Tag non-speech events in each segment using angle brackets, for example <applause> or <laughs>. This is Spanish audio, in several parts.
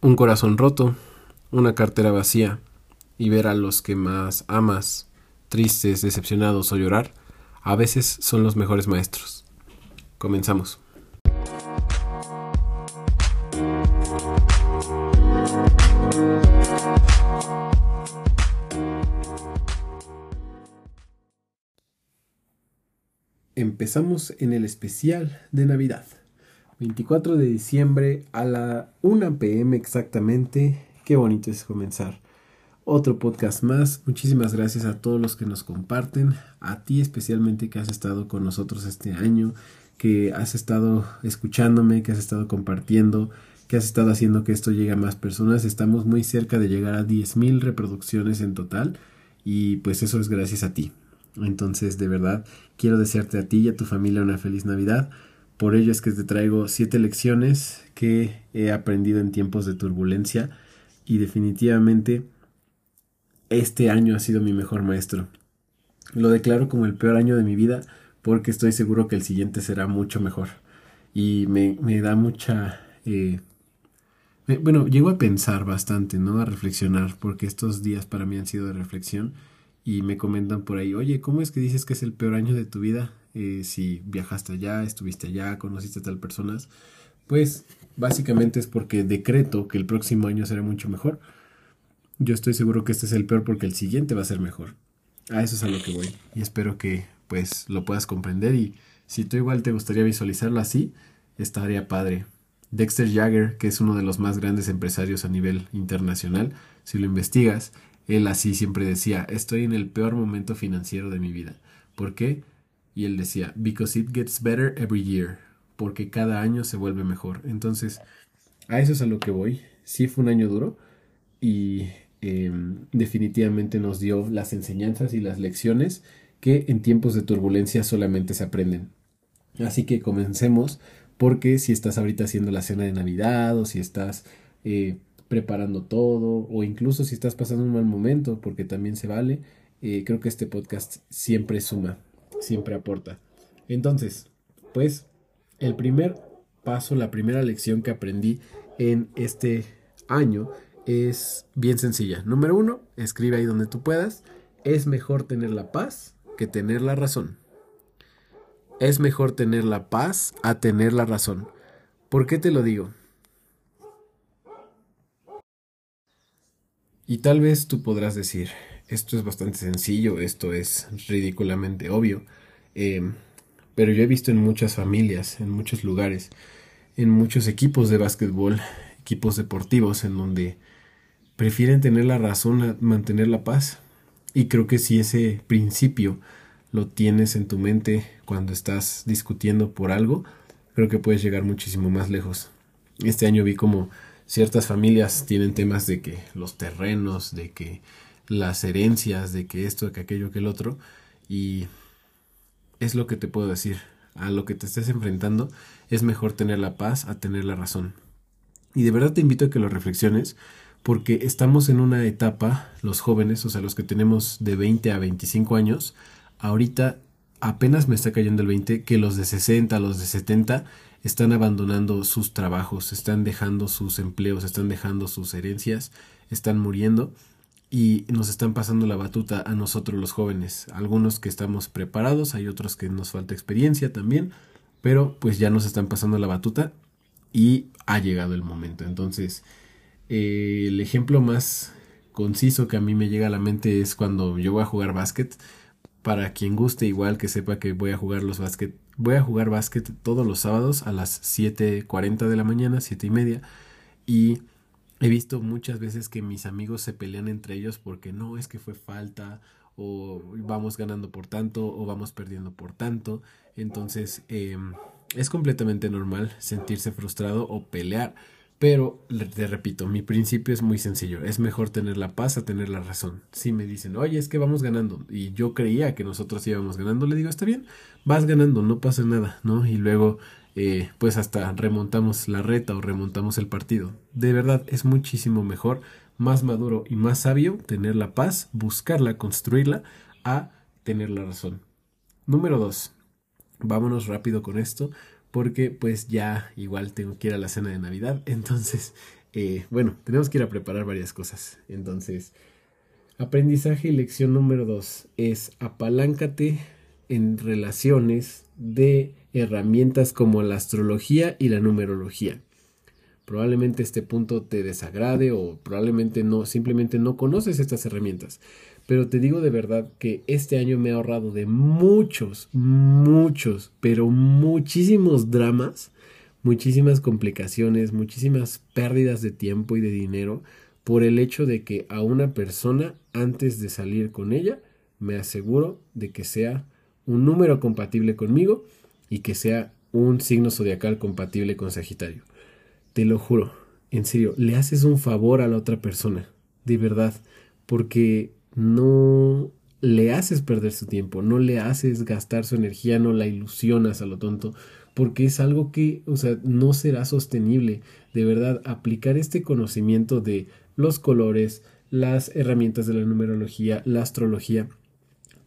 un corazón roto, una cartera vacía y ver a los que más amas tristes, decepcionados o llorar, a veces son los mejores maestros. Comenzamos. Empezamos en el especial de Navidad. 24 de diciembre a la 1 pm exactamente. Qué bonito es comenzar. Otro podcast más. Muchísimas gracias a todos los que nos comparten. A ti especialmente que has estado con nosotros este año. Que has estado escuchándome, que has estado compartiendo, que has estado haciendo que esto llegue a más personas. Estamos muy cerca de llegar a 10.000 reproducciones en total. Y pues eso es gracias a ti. Entonces, de verdad, quiero desearte a ti y a tu familia una feliz Navidad por ello es que te traigo siete lecciones que he aprendido en tiempos de turbulencia y definitivamente este año ha sido mi mejor maestro. Lo declaro como el peor año de mi vida porque estoy seguro que el siguiente será mucho mejor. Y me, da mucha... Eh, bueno, llego a pensar bastante, ¿no? A reflexionar, porque estos días para mí han sido de reflexión y me comentan por ahí, oye, ¿cómo es que dices que es el peor año de tu vida? Eh, si viajaste allá, estuviste allá, conociste a tal personas, pues básicamente es porque decreto que el próximo año será mucho mejor. Yo estoy seguro que este es el peor porque el siguiente va a ser mejor. A eso es a lo que voy y espero que pues lo puedas comprender y si tú igual te gustaría visualizarlo así, estaría padre. Dexter Jagger, que es uno de los más grandes empresarios a nivel internacional, si lo investigas, él así siempre decía, estoy en el peor momento financiero de mi vida. ¿Por qué? Y él decía, because it gets better every year, porque cada año se vuelve mejor. Entonces, a eso es a lo que voy. Sí fue un año duro y em, definitivamente nos dio las enseñanzas y las lecciones que en tiempos de turbulencia solamente se aprenden. Así que comencemos porque si estás ahorita haciendo la cena de Navidad o si estás eh, preparando todo o incluso si estás pasando un mal momento porque también se vale, eh, creo que este podcast siempre suma siempre aporta. Entonces, pues, el primer paso, la primera lección que aprendí en este año es bien sencilla. Número uno, escribe ahí donde tú puedas. Es mejor tener la paz que tener la razón. Es mejor tener la paz a tener la razón. ¿Por qué te lo digo? Y tal vez tú podrás decir, esto es bastante sencillo, esto es ridículamente obvio, eh, pero yo he visto en muchas familias, en muchos lugares, en muchos equipos de básquetbol, equipos deportivos, en donde prefieren tener la razón a mantener la paz. Y creo que si ese principio lo tienes en tu mente cuando estás discutiendo por algo, creo que puedes llegar muchísimo más lejos. Este año vi como ciertas familias tienen temas de que los terrenos, de que las herencias de que esto, de que aquello, que el otro. Y es lo que te puedo decir. A lo que te estés enfrentando es mejor tener la paz a tener la razón. Y de verdad te invito a que lo reflexiones porque estamos en una etapa, los jóvenes, o sea, los que tenemos de 20 a 25 años, ahorita apenas me está cayendo el 20, que los de 60, los de 70 están abandonando sus trabajos, están dejando sus empleos, están dejando sus herencias, están muriendo y nos están pasando la batuta a nosotros los jóvenes. Algunos que estamos preparados, hay otros que nos falta experiencia también, pero pues ya nos están pasando la batuta y ha llegado el momento. Entonces, eh, el ejemplo más conciso que a mí me llega a la mente es cuando yo voy a jugar básquet. Para quien guste igual que sepa que voy a jugar los básquet, voy a jugar básquet todos los sábados a las 7.40 de la mañana, 7 y media. Y He visto muchas veces que mis amigos se pelean entre ellos porque no es que fue falta o vamos ganando por tanto o vamos perdiendo por tanto. Entonces em, es completamente normal sentirse frustrado o pelear. Pero te repito, mi principio es muy sencillo. Es mejor tener la paz a tener la razón. Si me dicen, oye, es que vamos ganando y yo creía que nosotros íbamos ganando, le digo, está bien, vas ganando, no pasa nada, ¿no? Y luego eh, pues hasta remontamos la reta o remontamos el partido. De verdad es muchísimo mejor, más maduro y más sabio tener la paz, buscarla, construirla, a tener la razón. Número dos. Vámonos rápido con esto porque pues ya igual tengo que ir a la cena de Navidad. <laughs> Entonces, eh, bueno, tenemos que ir a preparar varias cosas. Entonces, aprendizaje y lección número dos es apaláncate en relaciones de herramientas como la astrología y la numerología. Probablemente este punto te desagrade o probablemente no, simplemente no conoces estas herramientas. Pero te digo de verdad que este año me ha ahorrado de muchos, muchos, pero muchísimos dramas, muchísimas complicaciones, muchísimas pérdidas de tiempo y de dinero por el hecho de que a una persona antes de salir con ella me aseguro de que sea un número compatible conmigo y que sea un signo zodiacal compatible con Sagitario. Te lo juro, en serio, le haces un favor a la otra persona, de verdad, porque no le haces perder su tiempo, no le haces gastar su energía, no la ilusionas a lo tonto, porque es algo que, o sea, no será sostenible. De verdad, aplicar este conocimiento de los colores, las herramientas de la numerología, la astrología,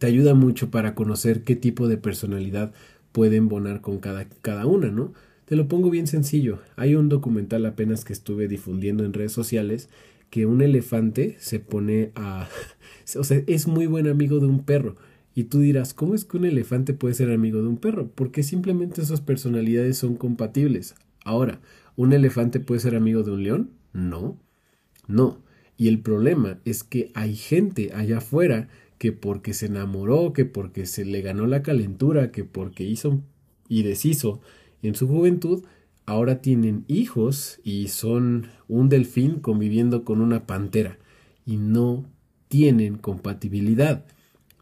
te ayuda mucho para conocer qué tipo de personalidad pueden bonar con cada, cada una, ¿no? Te lo pongo bien sencillo. Hay un documental apenas que estuve difundiendo en redes sociales que un elefante se pone a <laughs> o sea, es muy buen amigo de un perro. Y tú dirás, ¿cómo es que un elefante puede ser amigo de un perro? Porque simplemente esas personalidades son compatibles. Ahora, ¿un elefante puede ser amigo de un león? No, no. Y el problema es que hay gente allá afuera que porque se enamoró, que porque se le ganó la calentura, que porque hizo y deshizo en su juventud, ahora tienen hijos y son un delfín conviviendo con una pantera. Y no tienen compatibilidad.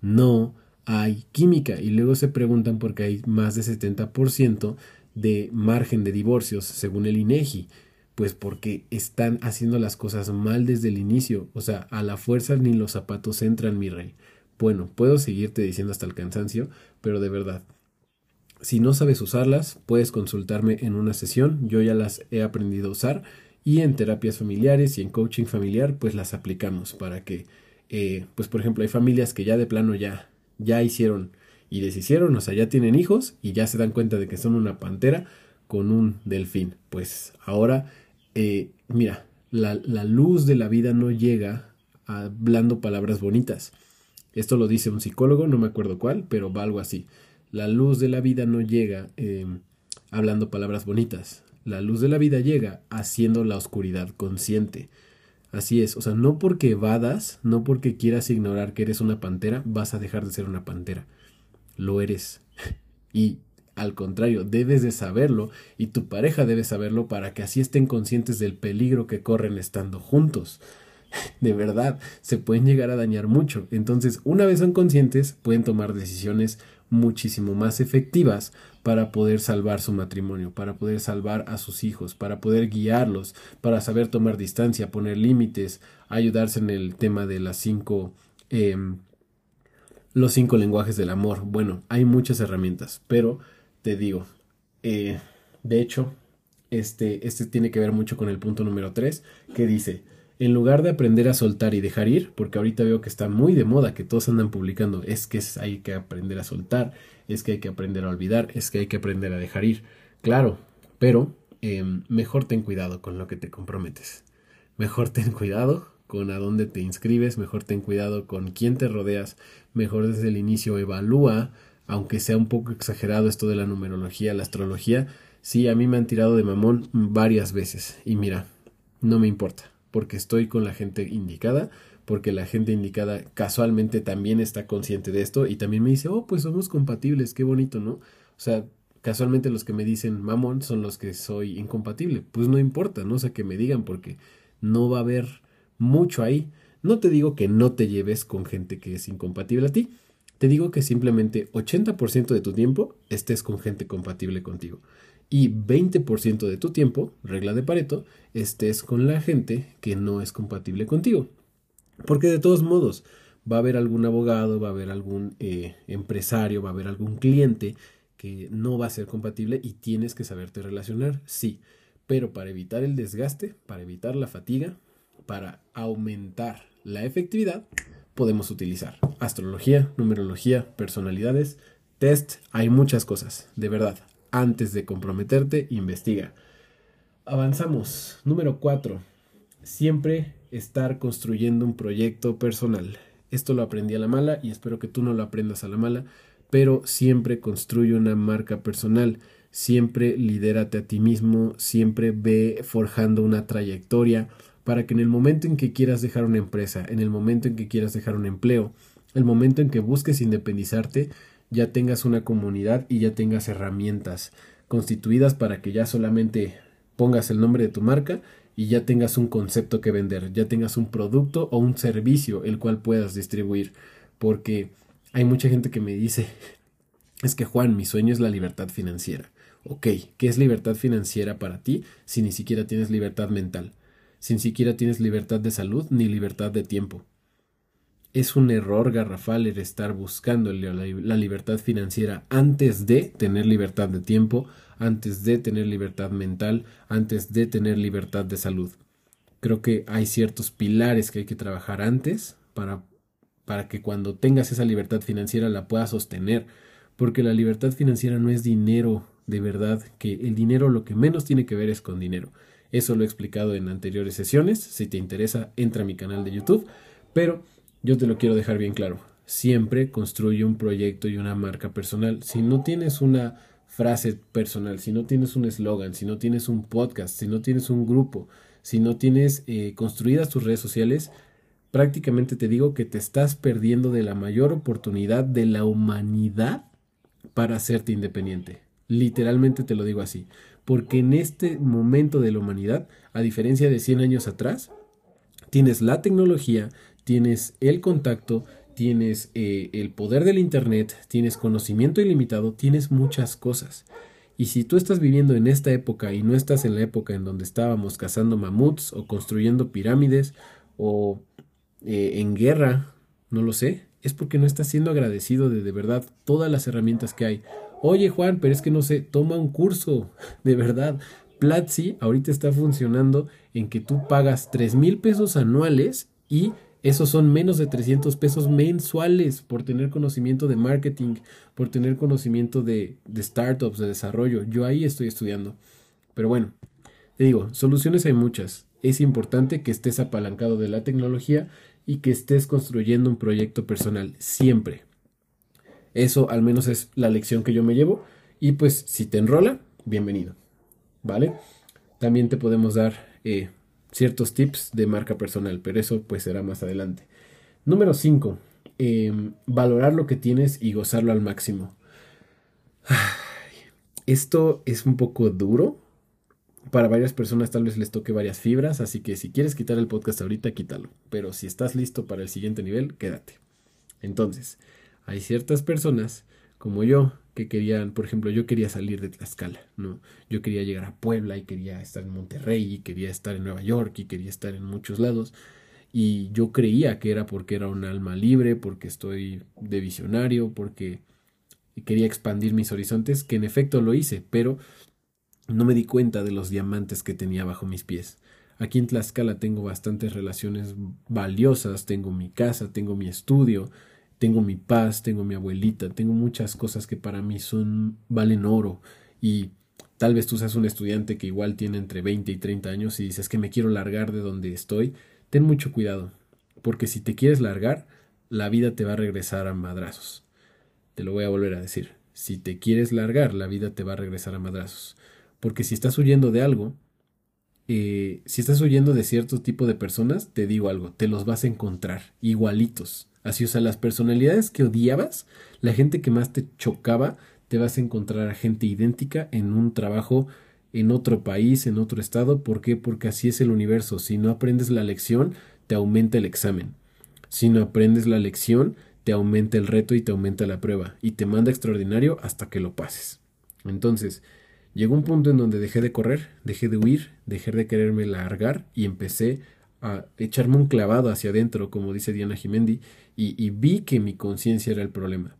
No hay química. Y luego se preguntan por qué hay más de 70% de margen de divorcios, según el INEGI. Pues porque están haciendo las cosas mal desde el inicio. O sea, a la fuerza ni los zapatos entran, mi rey. Bueno, puedo seguirte diciendo hasta el cansancio, pero de verdad, si no sabes usarlas, puedes consultarme en una sesión. Yo ya las he aprendido a usar y en terapias familiares y en coaching familiar, pues las aplicamos para que eh, pues por ejemplo, hay familias que ya de plano ya, ya hicieron y deshicieron, o sea, ya tienen hijos y ya se dan cuenta de que son una pantera con un delfín. Pues ahora, eh, mira, la, luz de la vida no llega hablando palabras bonitas. Esto lo dice un psicólogo, no me acuerdo cuál, pero va algo así. La luz de la vida no llega em, hablando palabras bonitas. La luz de la vida llega haciendo la oscuridad consciente. Así es, o sea, no porque evadas, no porque quieras ignorar que eres una pantera, vas a dejar de ser una pantera. Lo eres. <laughs> y al contrario, debes de saberlo y tu pareja debe saberlo para que así estén conscientes del peligro que corren estando juntos. <laughs> De verdad, se pueden llegar a dañar mucho. Entonces, una vez son conscientes, pueden tomar decisiones muchísimo más efectivas para poder salvar su matrimonio, para poder salvar a sus hijos, para poder guiarlos, para saber tomar distancia, poner límites, ayudarse en el tema de las cinco, em, los cinco lenguajes del amor. Bueno, hay muchas herramientas, pero te digo, eh, de hecho, este, este tiene que ver mucho con el punto número 3, que dice, en lugar de aprender a soltar y dejar ir, porque ahorita veo que está muy de moda, que todos andan publicando, es que hay que aprender a soltar, es que hay que aprender a olvidar, es que hay que aprender a dejar ir. Claro, pero em, mejor ten cuidado con lo que te comprometes. Mejor ten cuidado con a dónde te inscribes, mejor ten cuidado con quién te rodeas, mejor desde el inicio evalúa, aunque sea un poco exagerado esto de la numerología, la astrología, sí, a mí me han tirado de mamón varias veces y mira, no me importa porque estoy con la gente indicada, porque la gente indicada casualmente también está consciente de esto y también me dice, oh, pues somos compatibles, qué bonito, ¿no? O sea, casualmente los que me dicen mamón son los que soy incompatible. Pues no importa, ¿no? O sea, que me digan porque no va a haber mucho ahí. No te digo que no te lleves con gente que es incompatible a ti. Te digo que simplemente 80% de tu tiempo estés con gente compatible contigo y 20% de tu tiempo, regla de Pareto, estés con la gente que no es compatible contigo. Porque de todos modos, va a haber algún abogado, va a haber algún eh, empresario, va a haber algún cliente que no va a ser compatible y tienes que saberte relacionar, sí, pero para evitar el desgaste, para evitar la fatiga, para aumentar la efectividad, podemos utilizar astrología, numerología, personalidades, test, hay muchas cosas, de verdad, antes de comprometerte, investiga. Avanzamos. Número 4. siempre estar construyendo un proyecto personal. Esto lo aprendí a la mala y espero que tú no lo aprendas a la mala, pero siempre construye una marca personal, siempre lidérate a ti mismo, siempre ve forjando una trayectoria para que en el momento en que quieras dejar una empresa, en el momento en que quieras dejar un empleo, el momento en que busques independizarte, ya tengas una comunidad y ya tengas herramientas constituidas para que ya solamente pongas el nombre de tu marca y ya tengas un concepto que vender, ya tengas un producto o un servicio el cual puedas distribuir. Porque hay mucha gente que me dice, <laughs> es que Juan, mi sueño es la libertad financiera. Ok, ¿qué es libertad financiera para ti si ni siquiera tienes libertad mental? Si ni siquiera tienes libertad de salud ni libertad de tiempo. Es un error garrafal el estar buscando la libertad financiera antes de tener libertad de tiempo, antes de tener libertad mental, antes de tener libertad de salud. Creo que hay ciertos pilares que hay que trabajar antes para, para que cuando tengas esa libertad financiera la puedas sostener, porque la libertad financiera no es dinero de verdad, que el dinero lo que menos tiene que ver es con dinero. Eso lo he explicado en anteriores sesiones, si te interesa entra a mi canal de YouTube, pero yo te lo quiero dejar bien claro. Siempre construye un proyecto y una marca personal. Si no tienes una frase personal, si no tienes un eslogan, si no tienes un podcast, si no tienes un grupo, si no tienes eh, construidas tus redes sociales, prácticamente te digo que te estás perdiendo de la mayor oportunidad de la humanidad para hacerte independiente. Literalmente te lo digo así. Porque en este momento de la humanidad, a diferencia de 100 años atrás, tienes la tecnología, tienes el contacto, tienes eh, el poder del Internet, tienes conocimiento ilimitado, tienes muchas cosas. Y si tú estás viviendo en esta época y no estás en la época en donde estábamos cazando mamuts o construyendo pirámides o eh, en guerra, no lo sé, es porque no estás siendo agradecido de de verdad todas las herramientas que hay. Oye Juan, pero es que no sé, toma un curso, <laughs> de verdad. Platzi ahorita está funcionando en que tú pagas 3 mil pesos anuales y esos son menos de 300 pesos mensuales por tener conocimiento de marketing, por tener conocimiento de, startups, de desarrollo. Yo ahí estoy estudiando. Pero bueno, te digo, soluciones hay muchas. Es importante que estés apalancado de la tecnología y que estés construyendo un proyecto personal siempre. Eso al menos es la lección que yo me llevo. Y pues si te enrola, bienvenido. ¿Vale? También te podemos dar eh, ciertos tips de marca personal, pero eso pues será más adelante. Número 5. Em, valorar lo que tienes y gozarlo al máximo. Esto es un poco duro. Para varias personas tal vez les toque varias fibras, así que si quieres quitar el podcast ahorita, quítalo. Pero si estás listo para el siguiente nivel, quédate. Entonces, hay ciertas personas como yo que querían, por ejemplo, yo quería salir de Tlaxcala, ¿no? Yo quería llegar a Puebla y quería estar en Monterrey y quería estar en Nueva York y quería estar en muchos lados. Y yo creía que era porque era un alma libre, porque estoy de visionario, porque quería expandir mis horizontes, que en efecto lo hice, pero no me di cuenta de los diamantes que tenía bajo mis pies. Aquí en Tlaxcala tengo bastantes relaciones valiosas, tengo mi casa, tengo mi estudio, tengo mi paz, tengo mi abuelita, tengo muchas cosas que para mí son valen oro y tal vez tú seas un estudiante que igual tiene entre 20 y 30 años y dices que me quiero largar de donde estoy, ten mucho cuidado, porque si te quieres largar, la vida te va a regresar a madrazos. Te lo voy a volver a decir. Si te quieres largar, la vida te va a regresar a madrazos. Porque si estás huyendo de algo, eh, si estás huyendo de cierto tipo de personas, te digo algo, te los vas a encontrar igualitos. Así, o sea, las personalidades que odiabas, la gente que más te chocaba, te vas a encontrar a gente idéntica en un trabajo en otro país, en otro estado. ¿Por qué? Porque así es el universo. Si no aprendes la lección, te aumenta el examen. Si no aprendes la lección, te aumenta el reto y te aumenta la prueba. Y te manda extraordinario hasta que lo pases. Entonces, llegó un punto en donde dejé de correr, dejé de huir, dejé de quererme largar y empecé a echarme un clavado hacia adentro, como dice Diana Jimendi, y, vi que mi conciencia era el problema.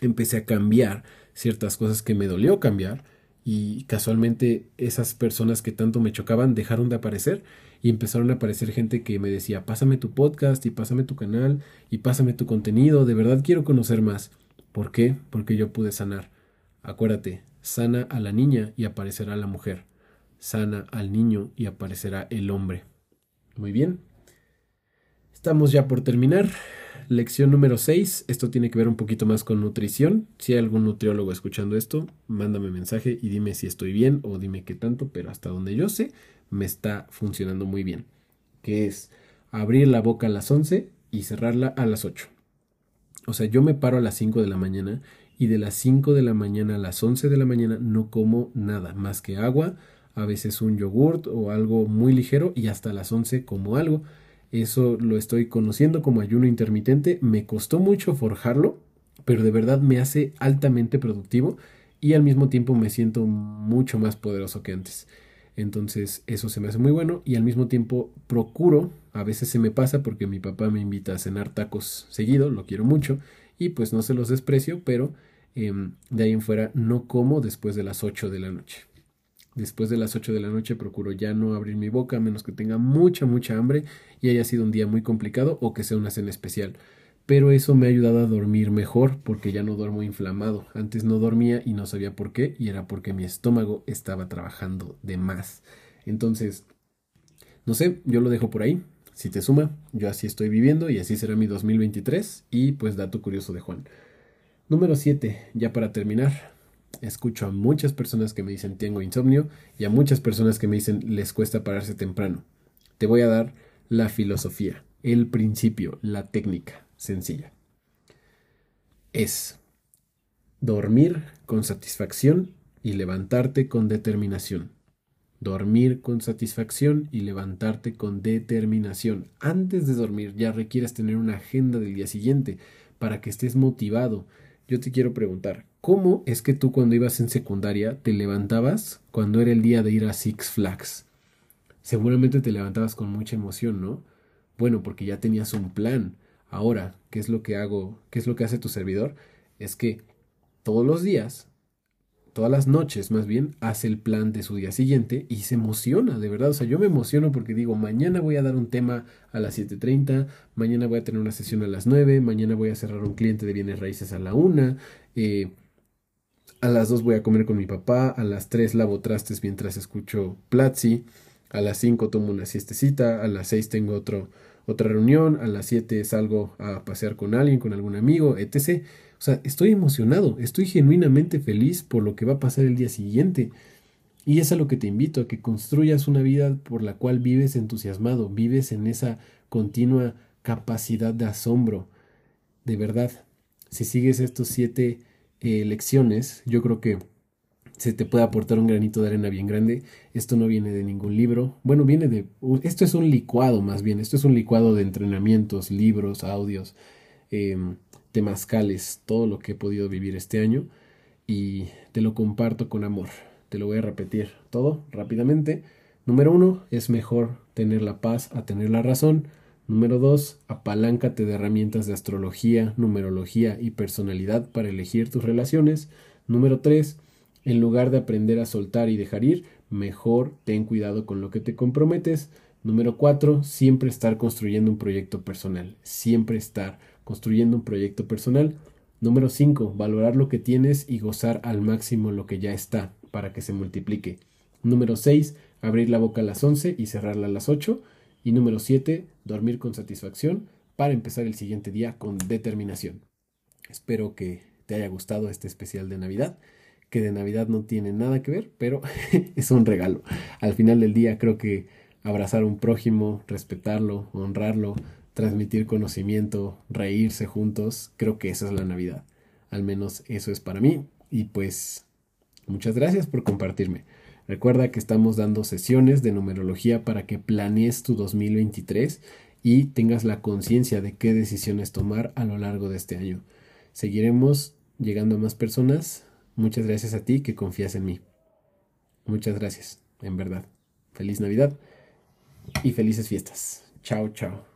Empecé a cambiar ciertas cosas que me dolió cambiar y casualmente esas personas que tanto me chocaban dejaron de aparecer y empezaron a aparecer gente que me decía, pásame tu podcast y pásame tu canal y pásame tu contenido, de verdad quiero conocer más. ¿Por qué? Porque yo pude sanar. Acuérdate, sana a la niña y aparecerá la mujer, sana al niño y aparecerá el hombre. Muy bien. Estamos ya por terminar. Lección número 6. Esto tiene que ver un poquito más con nutrición. Si hay algún nutriólogo escuchando esto, mándame mensaje y dime si estoy bien o dime qué tanto, pero hasta donde yo sé, me está funcionando muy bien. Que es abrir la boca a las 11 y cerrarla a las 8. O sea, yo me paro a las 5 de la mañana y de las 5 de la mañana a las 11 de la mañana no como nada más que agua, a veces un yogurt o algo muy ligero y hasta las 11 como algo eso lo estoy conociendo como ayuno intermitente. Me costó mucho forjarlo, pero de verdad me hace altamente productivo y al mismo tiempo me siento mucho más poderoso que antes. Entonces eso se me hace muy bueno y al mismo tiempo procuro, a veces se me pasa porque mi papá me invita a cenar tacos seguido, lo quiero mucho y pues no se los desprecio, pero em, de ahí en fuera no como después de las 8 de la noche. Después de las 8 de la noche procuro ya no abrir mi boca a menos que tenga mucha, mucha hambre y haya sido un día muy complicado o que sea una cena especial. Pero eso me ha ayudado a dormir mejor porque ya no duermo inflamado. Antes no dormía y no sabía por qué y era porque mi estómago estaba trabajando de más. Entonces, no sé, yo lo dejo por ahí. Si te suma, yo así estoy viviendo y así será mi 2023 y pues dato curioso de Juan. Número 7, ya para terminar, escucho a muchas personas que me dicen tengo insomnio y a muchas personas que me dicen les cuesta pararse temprano. Te voy a dar la filosofía, el principio, la técnica sencilla. Es dormir con satisfacción y levantarte con determinación. Dormir con satisfacción y levantarte con determinación. Antes de dormir ya requieres tener una agenda del día siguiente para que estés motivado. Yo te quiero preguntar, ¿Cómo es que tú cuando ibas en secundaria te levantabas cuando era el día de ir a Six Flags? Seguramente te levantabas con mucha emoción, ¿no? Bueno, porque ya tenías un plan. Ahora, ¿qué es lo que hago? ¿Qué es lo que hace tu servidor? Es que todos los días todas las noches más bien, hace el plan de su día siguiente y se emociona, de verdad. O sea, yo me emociono porque digo, mañana voy a dar un tema a las 7.30, mañana voy a tener una sesión a las 9, mañana voy a cerrar un cliente de bienes raíces a la 1, eh, a las 2 voy a comer con mi papá, a las 3 lavo trastes mientras escucho Platzi, a las 5 tomo una siestecita, a las 6 tengo otro, otra reunión, a las 7 salgo a pasear con alguien, con algún amigo, etc. O sea, estoy emocionado, estoy genuinamente feliz por lo que va a pasar el día siguiente. Y es a lo que te invito, a que construyas una vida por la cual vives entusiasmado, vives en esa continua capacidad de asombro. De verdad, si sigues estos siete eh, lecciones, yo creo que se te puede aportar un granito de arena bien grande. Esto no viene de ningún libro. Bueno, viene de... Esto es un licuado más bien. Esto es un licuado de entrenamientos, libros, audios, em, temazcales, todo lo que he podido vivir este año. Y te lo comparto con amor. Te lo voy a repetir todo rápidamente. Número uno, es mejor tener la paz a tener la razón. Número 2. Apaláncate de herramientas de astrología, numerología y personalidad para elegir tus relaciones. Número 3. En lugar de aprender a soltar y dejar ir, mejor ten cuidado con lo que te comprometes. Número 4. Siempre estar construyendo un proyecto personal. Siempre estar construyendo un proyecto personal. Número 5. Valorar lo que tienes y gozar al máximo lo que ya está para que se multiplique. Número 6. Abrir la boca a las 11 y cerrarla a las 8. Y número 7, dormir con satisfacción para empezar el siguiente día con determinación. Espero que te haya gustado este especial de Navidad, que de Navidad no tiene nada que ver, pero <laughs> es un regalo. Al final del día creo que abrazar a un prójimo, respetarlo, honrarlo, transmitir conocimiento, reírse juntos, creo que esa es la Navidad. Al menos eso es para mí. Y pues muchas gracias por compartirme. Recuerda que estamos dando sesiones de numerología para que planees tu 2023 y tengas la conciencia de qué decisiones tomar a lo largo de este año. Seguiremos llegando a más personas. Muchas gracias a ti que confías en mí. Muchas gracias, en verdad. Feliz Navidad y felices fiestas. Chao, chao.